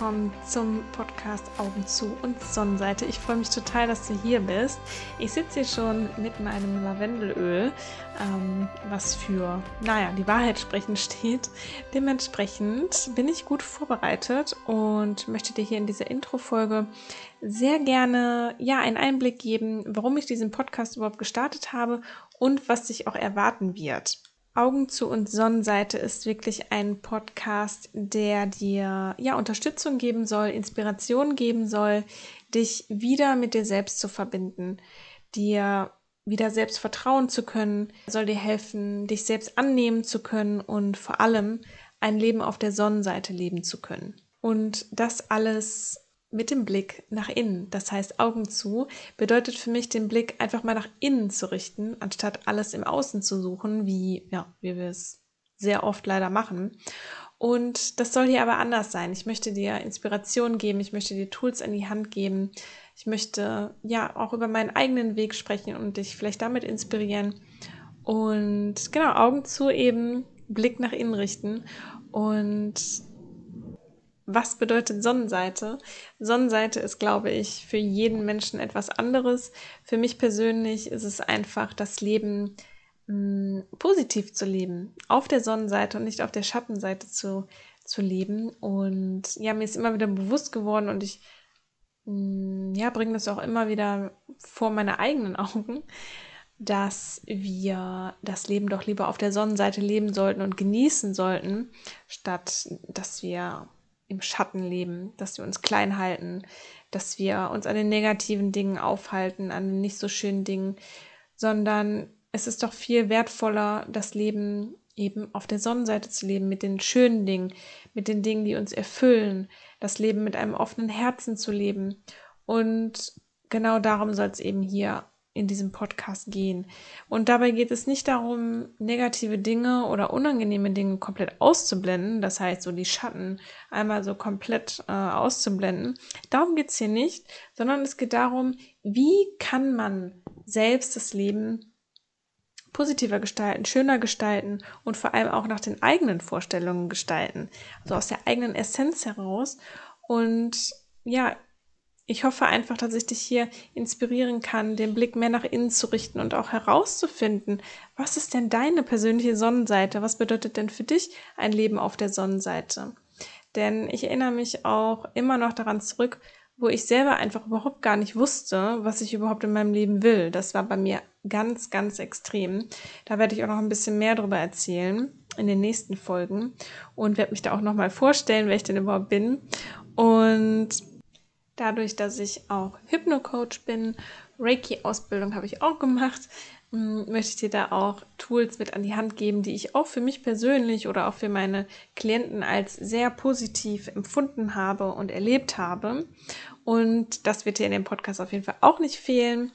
willkommen zum Podcast Augen zu und Sonnenseite. Ich freue mich total, dass du hier bist. Ich sitze hier schon mit meinem Lavendelöl, ähm, was für, naja, die Wahrheit sprechen steht. Dementsprechend bin ich gut vorbereitet und möchte dir hier in dieser Intro-Folge sehr gerne ja einen Einblick geben, warum ich diesen Podcast überhaupt gestartet habe und was dich auch erwarten wird. Augen zu und Sonnenseite ist wirklich ein Podcast, der dir ja Unterstützung geben soll, Inspiration geben soll, dich wieder mit dir selbst zu verbinden, dir wieder selbst vertrauen zu können, soll dir helfen, dich selbst annehmen zu können und vor allem ein Leben auf der Sonnenseite leben zu können. Und das alles mit dem Blick nach innen. Das heißt, Augen zu bedeutet für mich, den Blick einfach mal nach innen zu richten, anstatt alles im Außen zu suchen, wie, ja, wie wir es sehr oft leider machen. Und das soll hier aber anders sein. Ich möchte dir Inspiration geben, ich möchte dir Tools in die Hand geben. Ich möchte ja auch über meinen eigenen Weg sprechen und dich vielleicht damit inspirieren. Und genau, Augen zu eben, Blick nach innen richten und was bedeutet Sonnenseite? Sonnenseite ist, glaube ich, für jeden Menschen etwas anderes. Für mich persönlich ist es einfach das Leben mh, mm, positiv zu leben, auf der Sonnenseite und nicht auf der Schattenseite zu, zu leben. Und ja, mir ist immer wieder bewusst geworden und ich mh, mm, ja, bringe das auch immer wieder vor meine eigenen Augen, dass wir das Leben doch lieber auf der Sonnenseite leben sollten und genießen sollten, statt dass wir im Schatten leben, dass wir uns klein halten, dass wir uns an den negativen Dingen aufhalten, an den nicht so schönen Dingen, sondern es ist doch viel wertvoller, das Leben eben auf der Sonnenseite zu leben, mit den schönen Dingen, mit den Dingen, die uns erfüllen, das Leben mit einem offenen Herzen zu leben. Und genau darum soll es eben hier in diesem Podcast gehen. Und dabei geht es nicht darum, negative Dinge oder unangenehme Dinge komplett auszublenden, das heißt so die Schatten einmal so komplett äh, auszublenden. Darum geht es hier nicht, sondern es geht darum, wie kann man selbst das Leben positiver gestalten, schöner gestalten und vor allem auch nach den eigenen Vorstellungen gestalten, also aus der eigenen Essenz heraus. Und ja, ich hoffe einfach, dass ich dich hier inspirieren kann, den Blick mehr nach innen zu richten und auch herauszufinden, was ist denn deine persönliche Sonnenseite? Was bedeutet denn für dich ein Leben auf der Sonnenseite? Denn ich erinnere mich auch immer noch daran zurück, wo ich selber einfach überhaupt gar nicht wusste, was ich überhaupt in meinem Leben will. Das war bei mir ganz, ganz extrem. Da werde ich auch noch ein bisschen mehr darüber erzählen in den nächsten Folgen und werde mich da auch nochmal vorstellen, wer ich denn überhaupt bin. Und Dadurch, dass ich auch Hypno-Coach bin, Reiki-Ausbildung habe ich auch gemacht, mm, möchte ich dir da auch Tools mit an die Hand geben, die ich auch für mich persönlich oder auch für meine Klienten als sehr positiv empfunden habe und erlebt habe. Und das wird dir in dem Podcast auf jeden Fall auch nicht fehlen.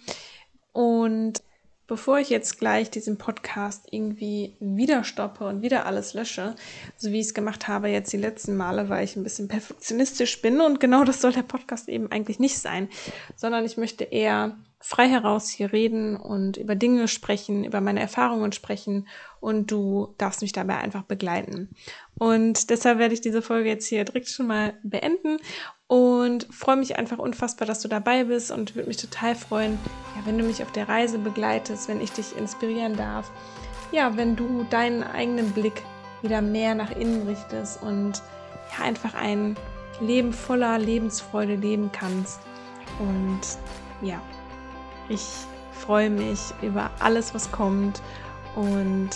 Und Bevor ich jetzt gleich diesen Podcast irgendwie wieder stoppe und wieder alles lösche, so wie ich es gemacht habe jetzt die letzten Male, weil ich ein bisschen perfektionistisch bin und genau das soll der Podcast eben eigentlich nicht sein, sondern ich möchte eher frei heraus hier reden und über Dinge sprechen, über meine Erfahrungen sprechen und du darfst mich dabei einfach begleiten. Und deshalb werde ich diese Folge jetzt hier direkt schon mal beenden und freue mich einfach unfassbar, dass du dabei bist und würde mich total freuen, ja, wenn du mich auf der Reise begleitest, wenn ich dich inspirieren darf. Ja, wenn du deinen eigenen Blick wieder mehr nach innen richtest und ja, einfach ein Leben voller Lebensfreude leben kannst. Und ja, ich freue mich über alles, was kommt und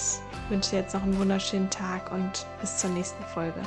wünsche jetzt noch einen wunderschönen Tag und bis zur nächsten Folge.